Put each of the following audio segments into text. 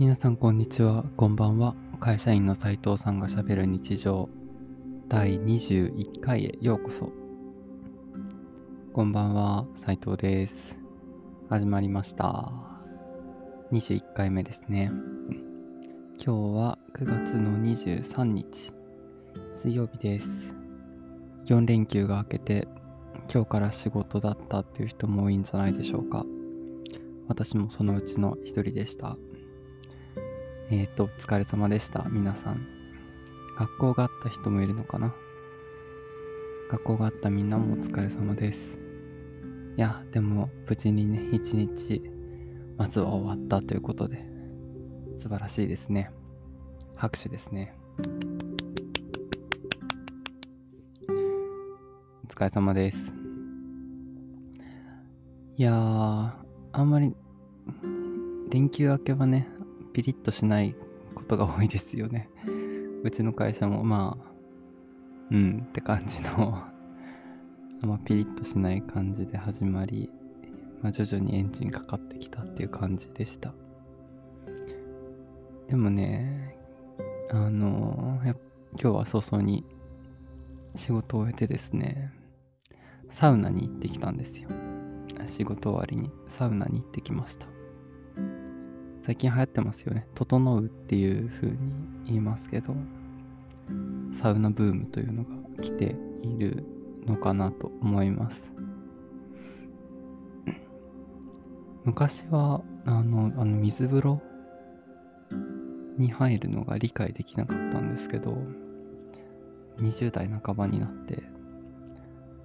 皆さんこんにちは、こんばんは。会社員の斉藤さんがしゃべる日常第21回へようこそ。こんばんは、斉藤です。始まりました。21回目ですね。今日は9月の23日、水曜日です。4連休が明けて、今日から仕事だったっていう人も多いんじゃないでしょうか。私もそのうちの一人でした。えっ、と、お疲れ様でした、皆さん。学校があった人もいるのかな？学校があったみんなもお疲れ様です。いや、でも、無事にね、一日、まずは終わったということで、素晴らしいですね。拍手ですね。お疲れ様です。いやー、あんまり、連休明けはね、ピリッとしないことが多いですよね。うちの会社もまあ、うんって感じのあんまピリッとしない感じで始まり、まあ、徐々にエンジンかかってきたっていう感じでした。でもね、あのや今日は早々に仕事を終えてですね、サウナに行ってきたんですよ。仕事終わりにサウナに行ってきました。最近流行ってますよね。整うっていう風に言いますけど、サウナブームというのが来ているのかなと思います。昔は、あの、あの水風呂に入るのが理解できなかったんですけど、20代半ばになって、い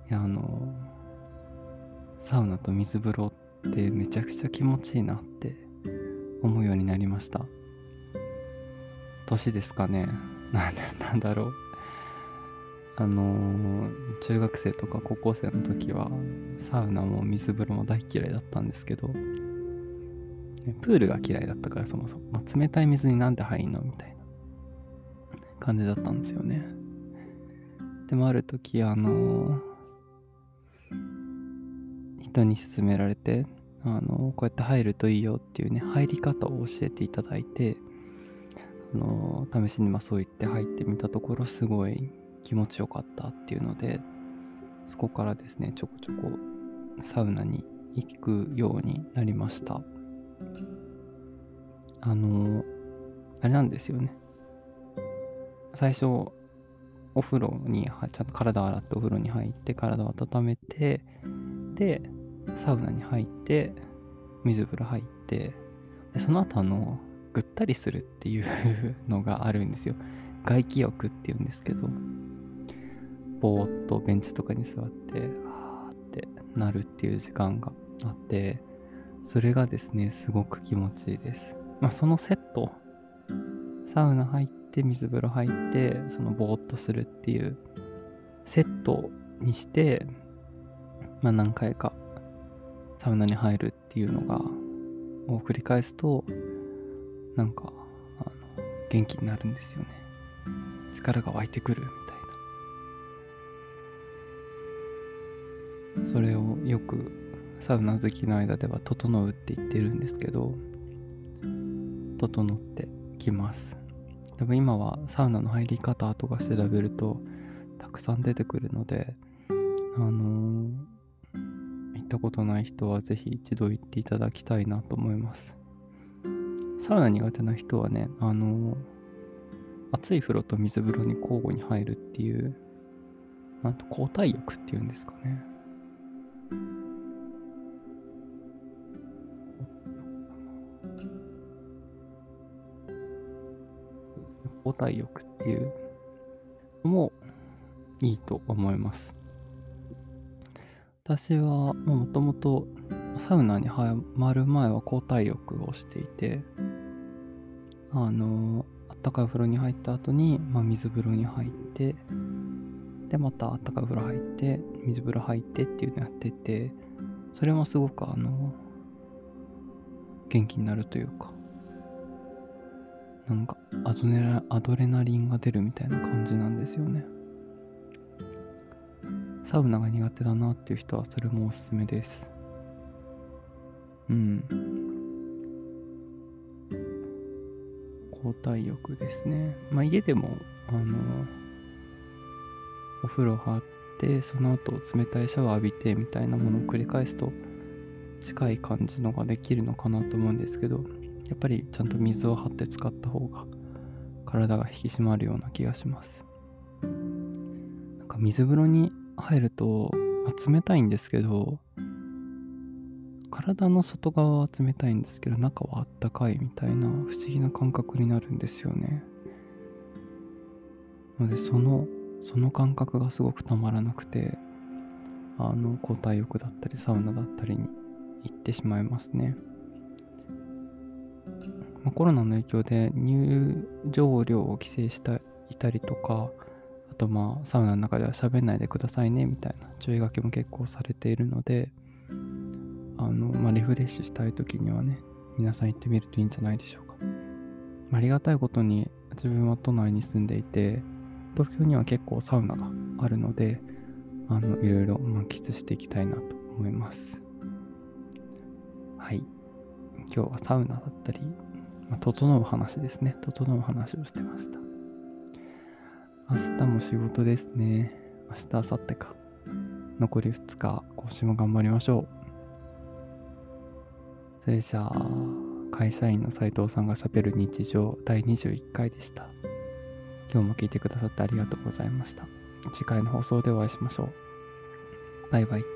や、あの、サウナと水風呂ってめちゃくちゃ気持ちいいなって思うようになりました。年ですかね。なんなんだろう。あのー、中学生とか高校生の時はサウナも水風呂も大嫌いだったんですけどプールが嫌いだったからそもそも、まあ、冷たい水になんで入んのみたいな感じだったんですよね。でもある時あのー、人に勧められてあのこうやって入るといいよっていうね入り方を教えていただいてあの試しにまそう言って入ってみたところすごい気持ちよかったっていうのでそこからですねちょこちょこサウナに行くようになりました。あのあれなんですよね。最初お風呂にちゃんと体洗ってお風呂に入って体を温めてでサウナに入って水風呂入ってでその後あのぐったりするっていう のがあるんですよ。外気浴っていうんですけどぼーっとベンチとかに座ってあーってなるっていう時間があってそれがですねすごく気持ちいいです。まあそのセットサウナ入って水風呂入ってそのぼーっとするっていうセットにしてまあ何回かサウナに入るっていうのがを繰り返すとなんかあの元気になるんですよね。力が湧いてくるみたいな。それをよくサウナ好きの間では「整う」って言ってるんですけど整ってきます。でも今はサウナの入り方とか調べるとたくさん出てくるのでたことない人はぜひ一度行っていただきたいなと思います。サウナ苦手な人はね、あの、熱い風呂と水風呂に交互に入るっていう、なんと交代浴っていうんですかね。交代浴っていうのもいいと思います。私はもともとサウナにはまる前は交代浴をしていてあのあったかい風呂に入った後に、まあ、水風呂に入ってでまたあったかい風呂入って水風呂入ってっていうのやっててそれもすごくあの元気になるというかなんかアドネラアドレナリンが出るみたいな感じなんですよね。サウナが苦手だなっていう人はそれもおすすめです。うん。交代浴ですね。まあ家でもあのお風呂張ってその後冷たいシャワー浴びてみたいなものを繰り返すと近い感じのができるのかなと思うんですけどやっぱりちゃんと水を張って使った方が体が引き締まるような気がします。なんか水風呂に入ると、まあ、冷たいんですけど体の外側は冷たいんですけど中はあったかいみたいな不思議な感覚になるんですよね。のでそのその感覚がすごくたまらなくてあの交代浴だったりサウナだったりに行ってしまいますね、まあ、コロナの影響で入場料を規制していたりとかとまあサウナの中では喋んないでくださいねみたいな注意書きも結構されているのであの、まあ、リフレッシュしたい時にはね皆さん行ってみるといいんじゃないでしょうか、ありがたいことに自分は都内に住んでいて東京には結構サウナがあるのであのいろいろ満喫していきたいなと思います。はい。今日はサウナだったり、まあ、整う話ですね。整う話をしてました。明日も仕事ですね。明日明後日か。残り2日今週も頑張りましょう。それじゃあ会社員の斉藤さんがしゃべる日常第21回でした。今日も聞いてくださってありがとうございました。次回の放送でお会いしましょう。バイバイ。